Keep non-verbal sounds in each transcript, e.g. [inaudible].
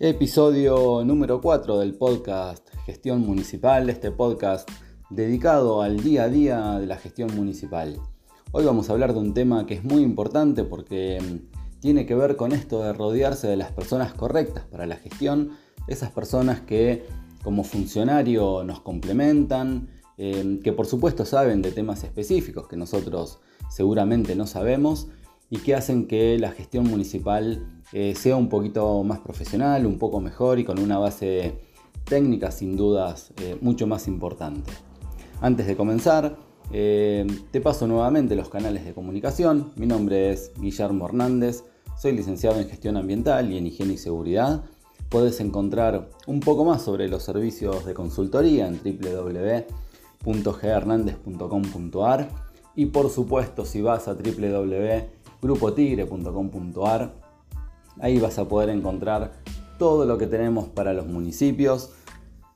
Episodio número 4 del podcast Gestión Municipal, este podcast dedicado al día a día de la gestión municipal. Hoy vamos a hablar de un tema que es muy importante porque mm, tiene que ver con esto de rodearse de las personas correctas para la gestión, esas personas que como funcionario nos complementan, eh, que por supuesto saben de temas específicos que nosotros seguramente no sabemos y que hacen que la gestión municipal eh, sea un poquito más profesional, un poco mejor y con una base técnica sin dudas eh, mucho más importante. Antes de comenzar, eh, te paso nuevamente los canales de comunicación. Mi nombre es Guillermo Hernández, soy licenciado en gestión ambiental y en higiene y seguridad. Puedes encontrar un poco más sobre los servicios de consultoría en www.ghernandez.com.ar y por supuesto si vas a www.grupotigre.com.ar ahí vas a poder encontrar todo lo que tenemos para los municipios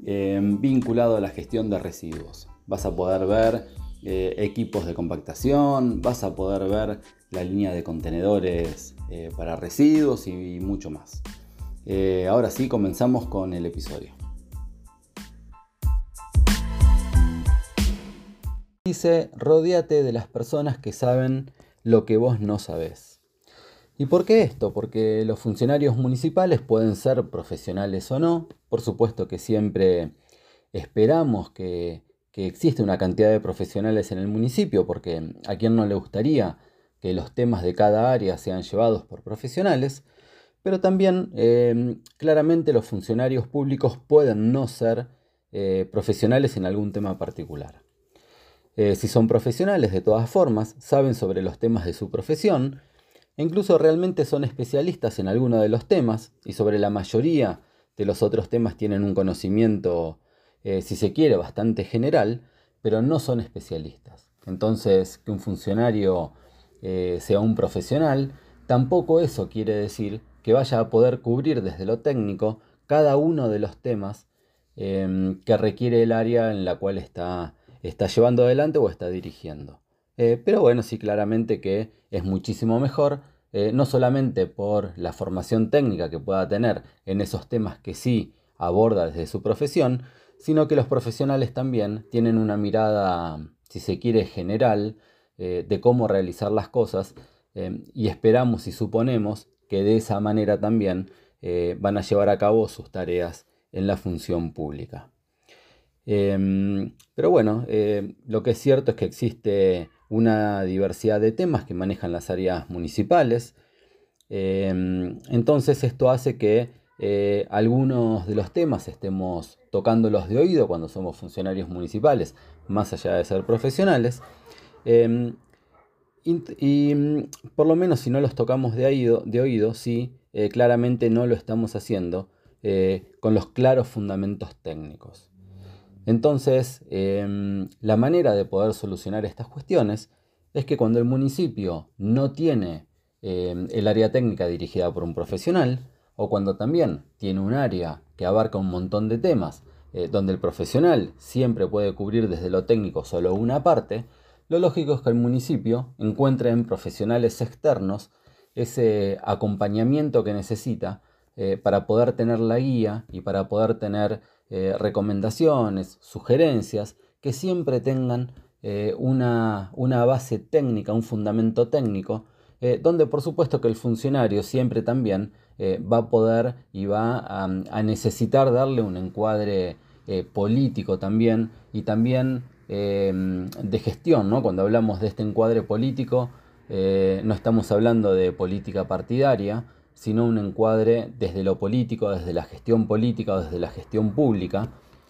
eh, vinculado a la gestión de residuos. Vas a poder ver eh, equipos de compactación, vas a poder ver la línea de contenedores eh, para residuos y mucho más. ahora sí, comenzamos con el episodio. Dice, rodeate de las personas que saben lo que vos no sabés. ¿Y por qué esto? Porque los funcionarios municipales pueden ser profesionales o no. Por supuesto que siempre esperamos que, existe una cantidad de profesionales en el municipio, porque a quien no le gustaría que los temas de cada área sean llevados por profesionales, pero también eh, claramente los funcionarios públicos pueden no ser eh, profesionales en algún tema particular. Eh, si son profesionales de todas formas, saben sobre los temas de su profesión, e incluso realmente son especialistas en alguno de los temas, y sobre la mayoría de los otros temas tienen un conocimiento, eh, si se quiere, bastante general, pero no son especialistas. Entonces, que un funcionario eh, sea un profesional, tampoco eso quiere decir que vaya a poder cubrir desde lo técnico cada uno de los temas que requiere el área en la cual está está llevando adelante o está dirigiendo. Eh, pero bueno, sí, claramente que es muchísimo mejor, eh, no solamente por la formación técnica que pueda tener en esos temas que sí aborda desde su profesión, sino que los profesionales también tienen una mirada, si se quiere, general eh, de cómo realizar las cosas y esperamos y suponemos que de esa manera también van a llevar a cabo sus tareas en la función pública. Em, pero bueno, eh, lo que es cierto es que existe una diversidad de temas que manejan las áreas municipales. Em, entonces esto hace que eh, algunos de los temas estemos tocándolos de oído cuando somos funcionarios municipales, más allá de ser profesionales. Em, y, por lo menos si no los tocamos de oído, de oído sí, eh, claramente no lo estamos haciendo con los claros fundamentos técnicos. Entonces, em, la manera de poder solucionar estas cuestiones es que cuando el municipio no tiene em, el área técnica dirigida por un profesional, o cuando también tiene un área que abarca un montón de temas, eh, donde el profesional siempre puede cubrir desde lo técnico solo una parte, lo lógico es que el municipio encuentre en profesionales externos ese acompañamiento que necesita eh, para poder tener la guía y para poder tener eh, recomendaciones, sugerencias, que siempre tengan eh, una, base técnica, un fundamento técnico, eh, donde por supuesto que el funcionario siempre también va a poder y va a, necesitar darle un encuadre político también y también de gestión, ¿no? Cuando hablamos de este encuadre político, no estamos hablando de política partidaria, sino un encuadre desde lo político, desde la gestión política o desde la gestión pública,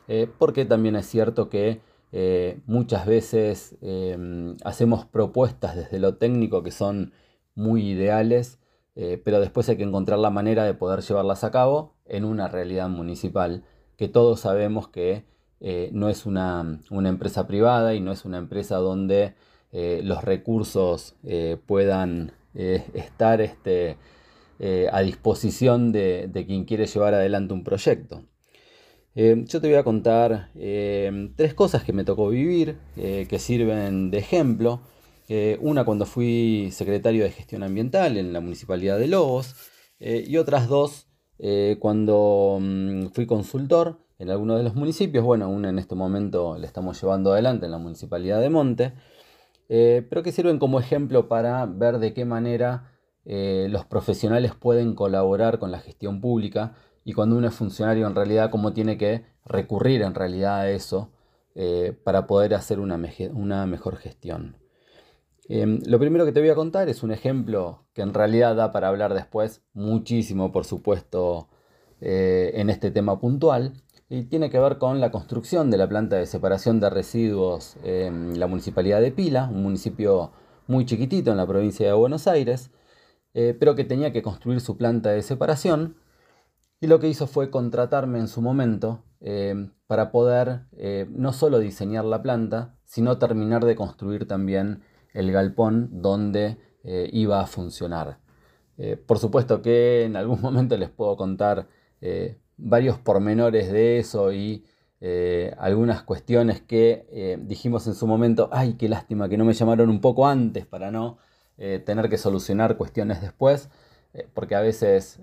eh, porque también es cierto que eh, muchas veces em, hacemos propuestas desde lo técnico que son muy ideales, eh, pero después hay que encontrar la manera de poder llevarlas a cabo en una realidad municipal, que todos sabemos que no es una, una, empresa privada y no es una empresa donde los recursos puedan estar este, eh, a disposición de, quien quiere llevar adelante un proyecto. Eh, yo te voy a contar eh, tres cosas que me tocó vivir, que sirven de ejemplo. una cuando fui secretario de gestión ambiental en la Municipalidad de Lobos y otras dos cuando mm, fui consultor en alguno de los municipios, bueno, aún en este momento le estamos llevando adelante en la Municipalidad de Monte, pero que sirven como ejemplo para ver de qué manera eh, los profesionales pueden colaborar con la gestión pública y cuando uno es funcionario en realidad cómo tiene que recurrir en realidad a eso para poder hacer una, una mejor gestión. Em, lo primero que te voy a contar es un ejemplo que en realidad da para hablar después muchísimo, por supuesto, eh, en este tema puntual. Y tiene que ver con la construcción de la planta de separación de residuos en la municipalidad de Pila, un municipio muy chiquitito en la provincia de Buenos Aires, eh, pero que tenía que construir su planta de separación. Y lo que hizo fue contratarme en su momento eh, para poder no solo diseñar la planta, sino terminar de construir también el galpón donde eh, iba a funcionar. Eh, por supuesto que en algún [laughs] momento les puedo contar eh, varios pormenores de eso y algunas cuestiones que dijimos en su momento, ay, qué lástima que no me llamaron un poco antes para no tener que solucionar cuestiones después, porque a veces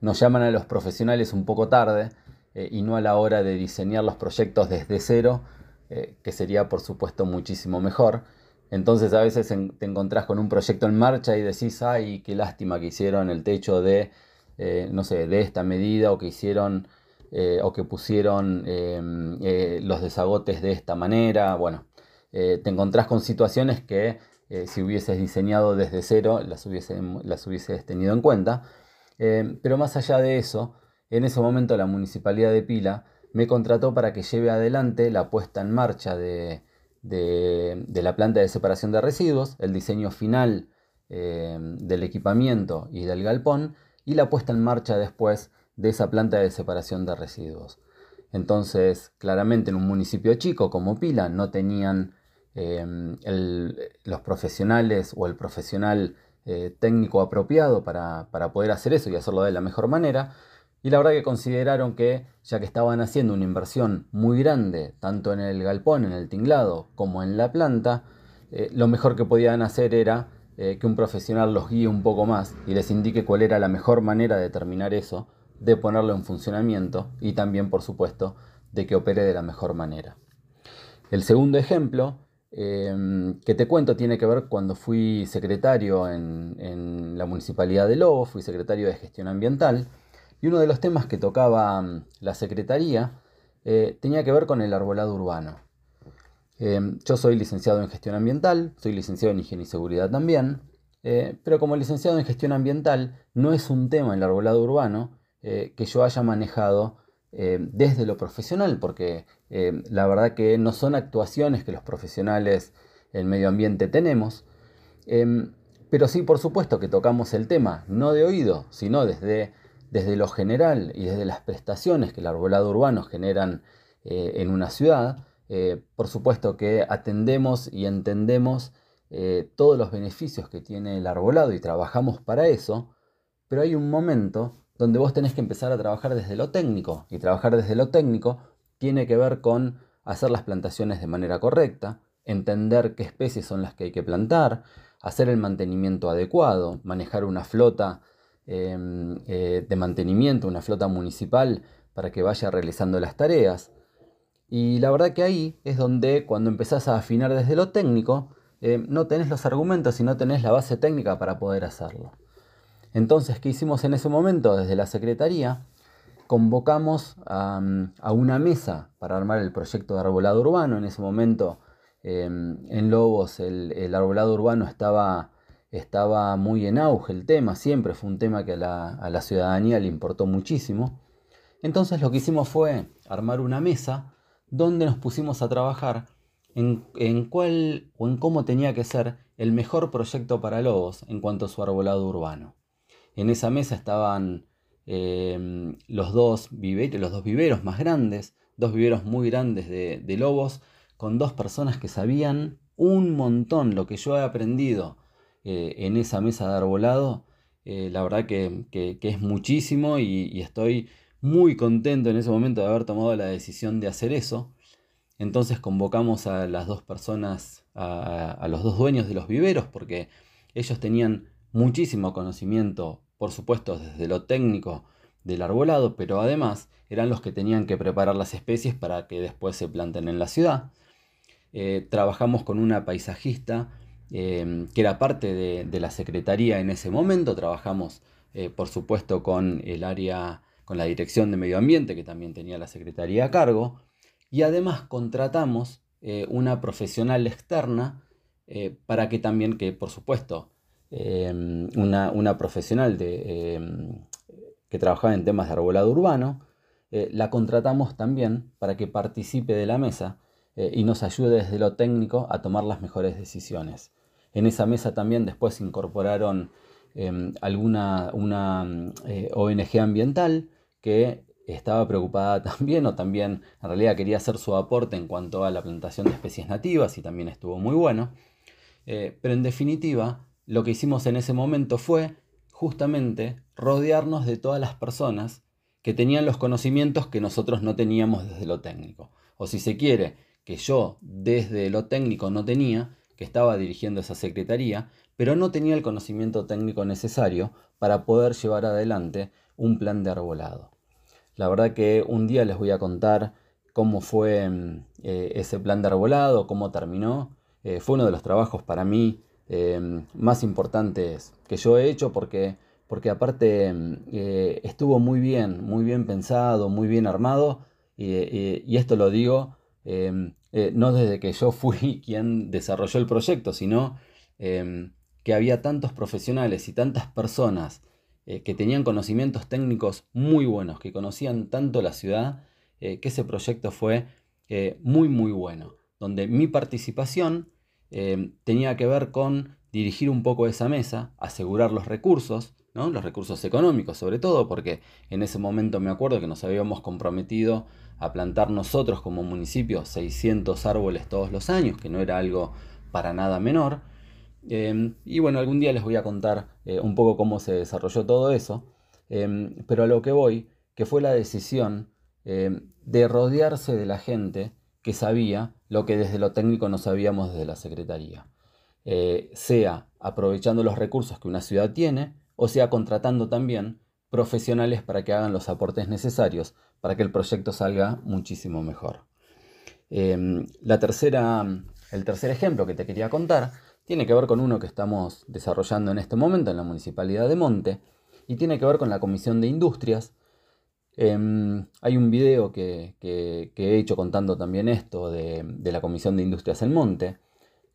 nos llaman a los profesionales un poco tarde y no a la hora de diseñar los proyectos desde cero, que sería por supuesto muchísimo mejor. Entonces a veces te encontrás con un proyecto en marcha y decís, ay, qué lástima que hicieron el techo de, eh, no sé, de esta medida o que hicieron eh, o que pusieron em, eh, los desagotes de esta manera. Bueno, te encontrás con situaciones que si hubieses diseñado desde cero las, las hubieses tenido en cuenta. Em, pero más allá de eso, en ese momento la Municipalidad de Pila me contrató para que lleve adelante la puesta en marcha de de, la planta de separación de residuos, el diseño final eh, del equipamiento y del galpón y la puesta en marcha después de esa planta de separación de residuos. Entonces, claramente en un municipio chico como Pila no tenían em, los profesionales o el profesional eh, técnico apropiado para, para poder hacer eso y hacerlo de la mejor manera. Y la verdad que consideraron que, ya que estaban haciendo una inversión muy grande, tanto en el galpón, en el tinglado, como en la planta, eh, lo mejor que podían hacer era eh, que un profesional los guíe un poco más y les indique cuál era la mejor manera de terminar eso, de ponerlo en funcionamiento y también, por supuesto, de que opere de la mejor manera. El segundo ejemplo em, que te cuento tiene que ver cuando fui secretario en, la Municipalidad de Lobo, fui secretario de Gestión Ambiental, y uno de los temas que tocaba mm, la Secretaría eh, tenía que ver con el arbolado urbano. Eh, yo soy licenciado en gestión ambiental, soy licenciado en higiene y seguridad también, eh, pero como licenciado en gestión ambiental no es un tema el arbolado urbano que yo haya manejado desde lo profesional, porque la verdad que no son actuaciones que los profesionales en medio ambiente tenemos, pero sí por supuesto que tocamos el tema, no de oído, sino desde desde lo general y desde las prestaciones que el arbolado urbano generan eh, en una ciudad, eh, por supuesto que atendemos y entendemos eh, todos los beneficios que tiene el arbolado y trabajamos para eso, pero hay un momento donde vos tenés que empezar a trabajar desde lo técnico y trabajar desde lo técnico tiene que ver con hacer las plantaciones de manera correcta, entender qué especies son las que hay que plantar, hacer el mantenimiento adecuado, manejar una flota Em, eh, de mantenimiento, una flota municipal para que vaya realizando las tareas. Y la verdad que ahí es donde cuando empezás a afinar desde lo técnico, em, no tenés los argumentos y no tenés la base técnica para poder hacerlo. Entonces, ¿qué hicimos en ese momento desde la Secretaría? Convocamos a, una mesa para armar el proyecto de arbolado urbano. En ese momento, em, en Lobos, el arbolado urbano estaba estaba muy en auge el tema, siempre fue un tema que a la, ciudadanía le importó muchísimo. Entonces lo que hicimos fue armar una mesa donde nos pusimos a trabajar en, cuál o en cómo tenía que ser el mejor proyecto para Lobos en cuanto a su arbolado urbano. En esa mesa estaban eh, los, dos viveros, los dos viveros más grandes, dos viveros muy grandes de, de Lobos, con dos personas que sabían un montón lo que yo he aprendido eh, en esa mesa de arbolado, eh, la verdad que, es muchísimo y, estoy muy contento en ese momento de haber tomado la decisión de hacer eso. Entonces convocamos a las dos personas, a, los dos dueños de los viveros, porque ellos tenían muchísimo conocimiento, por supuesto, desde lo técnico, del arbolado, pero además eran los que tenían que preparar las especies para que después se planten en la ciudad. Eh, trabajamos con una paisajista que era parte de, la secretaría en ese momento, trabajamos por supuesto con el área, con la dirección de medio ambiente que también tenía la secretaría a cargo, y además contratamos una profesional externa eh, para que también, que por supuesto, em, una, profesional de, em, que trabajaba en temas de arbolado urbano, eh, la contratamos también para que participe de la mesa eh, y nos ayude desde lo técnico a tomar las mejores decisiones. En esa mesa también después incorporaron em, alguna una ONG ambiental que estaba preocupada [laughs] también o también en realidad quería hacer su aporte en cuanto a la plantación de especies nativas y también estuvo muy bueno. Eh, pero en definitiva, lo que hicimos en ese momento fue justamente rodearnos de todas las personas que tenían los conocimientos que nosotros no teníamos desde lo técnico. O si se quiere, que yo desde lo técnico no tenía, que estaba dirigiendo esa secretaría, pero no tenía el conocimiento técnico necesario para poder llevar adelante un plan de arbolado. La verdad que un día les voy a contar cómo fue mm, eh, ese plan de arbolado, cómo terminó, eh, fue uno de los trabajos para mí eh, más importantes que yo he hecho porque, porque aparte eh, estuvo muy bien, muy bien pensado, muy bien armado. Y, esto lo digo no desde que yo fui [laughs] quien desarrolló el proyecto, sino que había tantos profesionales y tantas personas que tenían conocimientos técnicos muy buenos, que conocían tanto la ciudad, que ese proyecto fue muy, muy bueno, donde mi participación Em, tenía que ver con dirigir un poco esa mesa, asegurar los recursos, ¿no? los recursos económicos sobre todo, porque en ese momento me acuerdo que nos habíamos comprometido a plantar nosotros como municipio 600 árboles todos los años, que no era algo para nada menor. Em, y bueno, algún día les voy a contar eh, un poco cómo se desarrolló todo eso, em, pero a lo que voy, que fue la decisión de rodearse de la gente que sabía lo que desde lo técnico no sabíamos desde la Secretaría. Eh, sea aprovechando los recursos que una ciudad tiene o sea contratando también profesionales para que hagan los aportes necesarios para que el proyecto salga muchísimo mejor. Em, la tercera, el tercer ejemplo que te quería contar tiene que ver con uno que estamos desarrollando en este momento en la Municipalidad de Monte y tiene que ver con la Comisión de Industrias Em, hay un video que, he hecho contando también esto de, la Comisión de Industrias en Monte,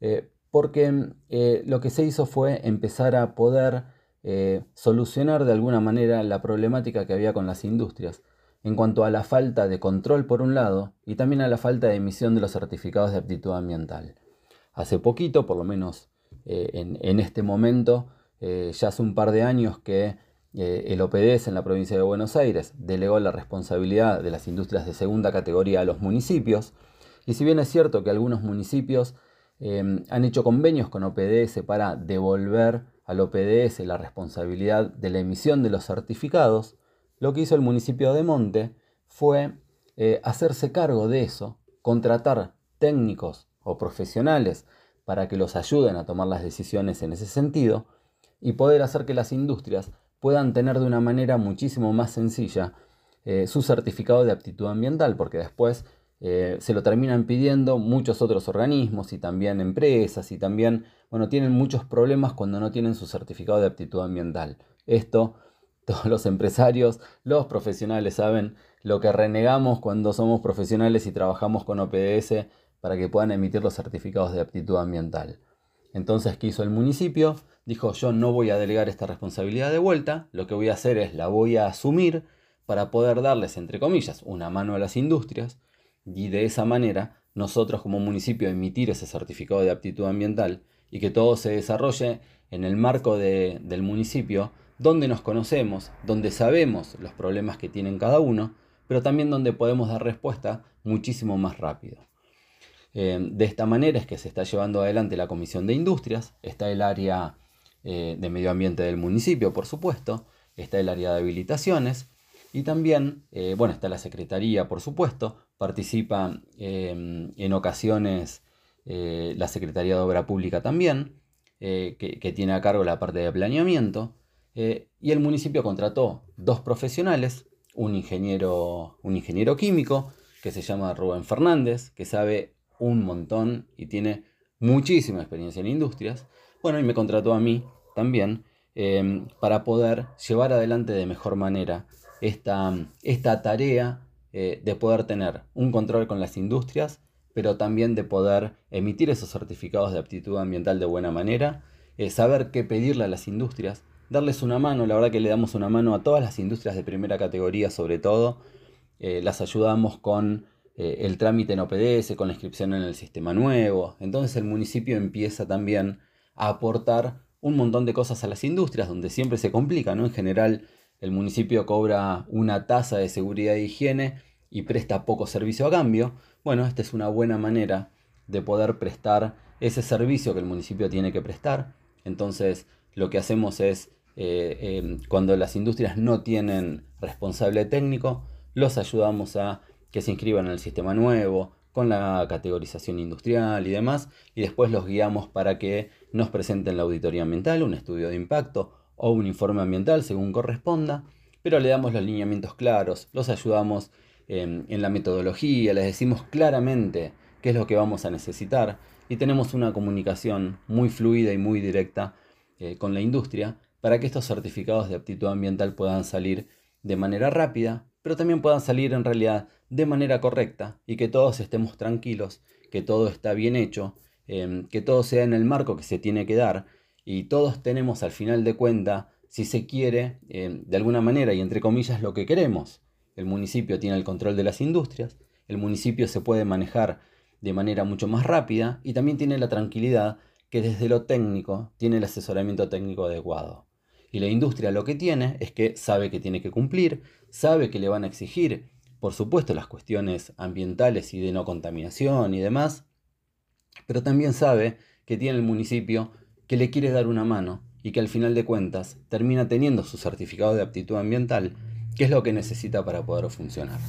eh, porque eh, lo que se hizo fue empezar a poder eh, solucionar de alguna manera la problemática que había con las industrias en cuanto a la falta de control por un lado y también a la falta de emisión de los certificados de aptitud ambiental. Hace poquito, por lo menos en, este momento, ya hace un par de años que eh, el OPDS en la provincia de Buenos Aires delegó la responsabilidad de las industrias de segunda categoría a los municipios. Y si bien es cierto que algunos municipios em, han hecho convenios con OPDS para devolver al OPDS la responsabilidad de la emisión de los certificados, lo que hizo el municipio de Monte fue eh, hacerse cargo de eso, contratar técnicos o profesionales para que los ayuden a tomar las decisiones en ese sentido y poder hacer que las industrias puedan tener de una manera muchísimo más sencilla eh, su certificado de aptitud ambiental, porque después eh, se lo terminan pidiendo muchos otros organismos y también empresas y también, bueno, tienen muchos problemas cuando no tienen su certificado de aptitud ambiental. Esto, [laughs] todos los empresarios, los profesionales saben lo que renegamos cuando somos profesionales y trabajamos con OPDS para que puedan emitir los certificados de aptitud ambiental. Entonces, ¿qué hizo el municipio? dijo yo no voy a delegar esta responsabilidad de vuelta, lo que voy a hacer es la voy a asumir para poder darles, entre comillas, una mano a las industrias y de esa manera nosotros como municipio emitir ese certificado de aptitud ambiental y que todo se desarrolle en el marco del municipio donde nos conocemos, donde sabemos los problemas que tienen cada uno, pero también donde podemos dar respuesta muchísimo más rápido. Eh, de esta manera es que se está llevando adelante la Comisión de Industrias, está el área eh, de medio ambiente del municipio, por supuesto, está el área de habilitaciones y también, eh, bueno, está la Secretaría, por supuesto, participa en ocasiones la Secretaría de Obra Pública también, que, tiene a cargo la parte de planeamiento. y el municipio contrató dos profesionales, un ingeniero, un ingeniero químico que se llama Rubén Fernández, que sabe un montón y tiene muchísima experiencia en industrias. Bueno, y me contrató a mí también em, para poder llevar adelante de mejor manera esta, esta tarea eh, de poder tener un control con las industrias, pero también de poder emitir esos certificados de aptitud ambiental de buena manera, eh, saber qué pedirle a las industrias, darles una mano, la verdad que le damos una mano a todas las industrias de primera categoría sobre todo, eh, las ayudamos con el trámite en OPDS, con la inscripción en el sistema nuevo, entonces el municipio empieza también a aportar un montón de cosas a las industrias, donde siempre se complica, ¿no? En general el municipio cobra una tasa de seguridad e higiene y presta poco servicio a cambio. Bueno, esta es una buena manera de poder prestar ese servicio que el municipio tiene que prestar. Entonces, lo que hacemos es, eh, em, cuando las industrias no tienen responsable técnico, los ayudamos a que se inscriban en el sistema nuevo, con la categorización industrial y demás, y después los guiamos para que nos presenten la auditoría ambiental, un estudio de impacto o un informe ambiental según corresponda, pero le damos los lineamientos claros, los ayudamos en, la metodología, les decimos claramente qué es lo que vamos a necesitar y tenemos una comunicación muy fluida y muy directa eh, con la industria para que estos certificados de aptitud ambiental puedan salir de manera rápida, pero también puedan salir en realidad de manera correcta y que todos estemos tranquilos, que todo está bien hecho, em, que todo sea en el marco que se tiene que dar y todos tenemos al final de cuenta, si se quiere, em, de alguna manera y entre comillas lo que queremos. El municipio tiene el control de las industrias, el municipio se puede manejar de manera mucho más rápida y también tiene la tranquilidad que desde lo técnico tiene el asesoramiento técnico adecuado. Y la industria lo que tiene es que sabe que tiene que cumplir, sabe que le van a exigir, por supuesto, las cuestiones ambientales y de no contaminación y demás, pero también sabe que tiene el municipio que le quiere dar una mano y que al final de cuentas termina teniendo su certificado de aptitud ambiental, que es lo que necesita para poder funcionar.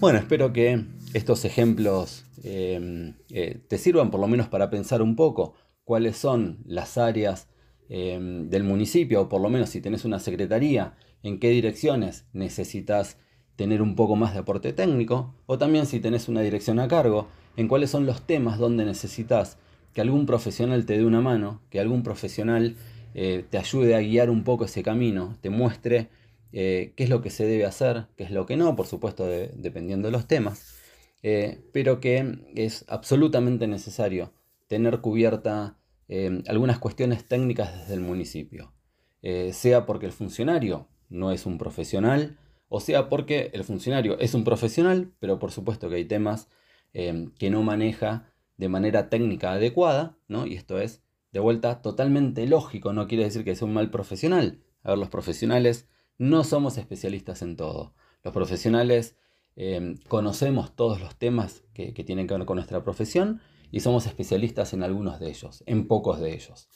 Bueno, espero que estos ejemplos eh, eh, te sirvan por lo menos para pensar un poco cuáles son las áreas Em, del municipio, o por lo menos si tenés una secretaría, en qué direcciones necesitas tener un poco más de aporte técnico, o también si tenés una dirección a cargo, en cuáles son los temas donde necesitas que algún profesional te dé una mano, que algún profesional eh, te ayude a guiar un poco ese camino, te muestre eh, qué es lo que se debe hacer, qué es lo que no, por supuesto dependiendo de los temas, eh, pero que es absolutamente necesario tener cubierta Em, algunas cuestiones técnicas desde el municipio, eh, sea porque el funcionario no es un profesional, o sea porque el funcionario es un profesional, pero por supuesto que hay temas em, que no maneja de manera técnica adecuada, ¿no? y esto es de vuelta totalmente lógico, no quiere decir que sea un mal profesional. A ver, los profesionales no somos especialistas en todo. Los profesionales em, conocemos todos los temas que tienen que ver con nuestra profesión y somos especialistas en algunos de ellos, en pocos de ellos.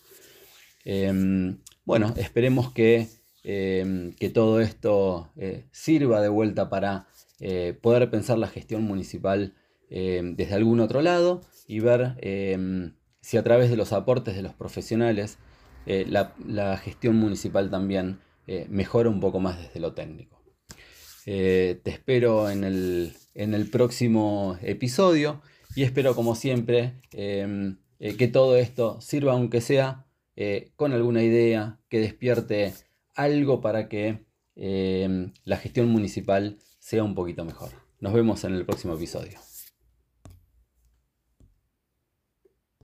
Em, bueno, esperemos que, em, que todo esto eh, sirva de vuelta para eh, poder pensar la gestión municipal em, desde algún otro lado y ver si a través de los aportes de los profesionales eh, la, gestión municipal también mejora un poco más desde lo técnico. te espero en el, en el próximo episodio y espero como siempre em, eh, que todo esto sirva aunque sea eh, con alguna idea que despierte algo para que em, la gestión municipal sea un poquito mejor. Nos vemos en el próximo episodio.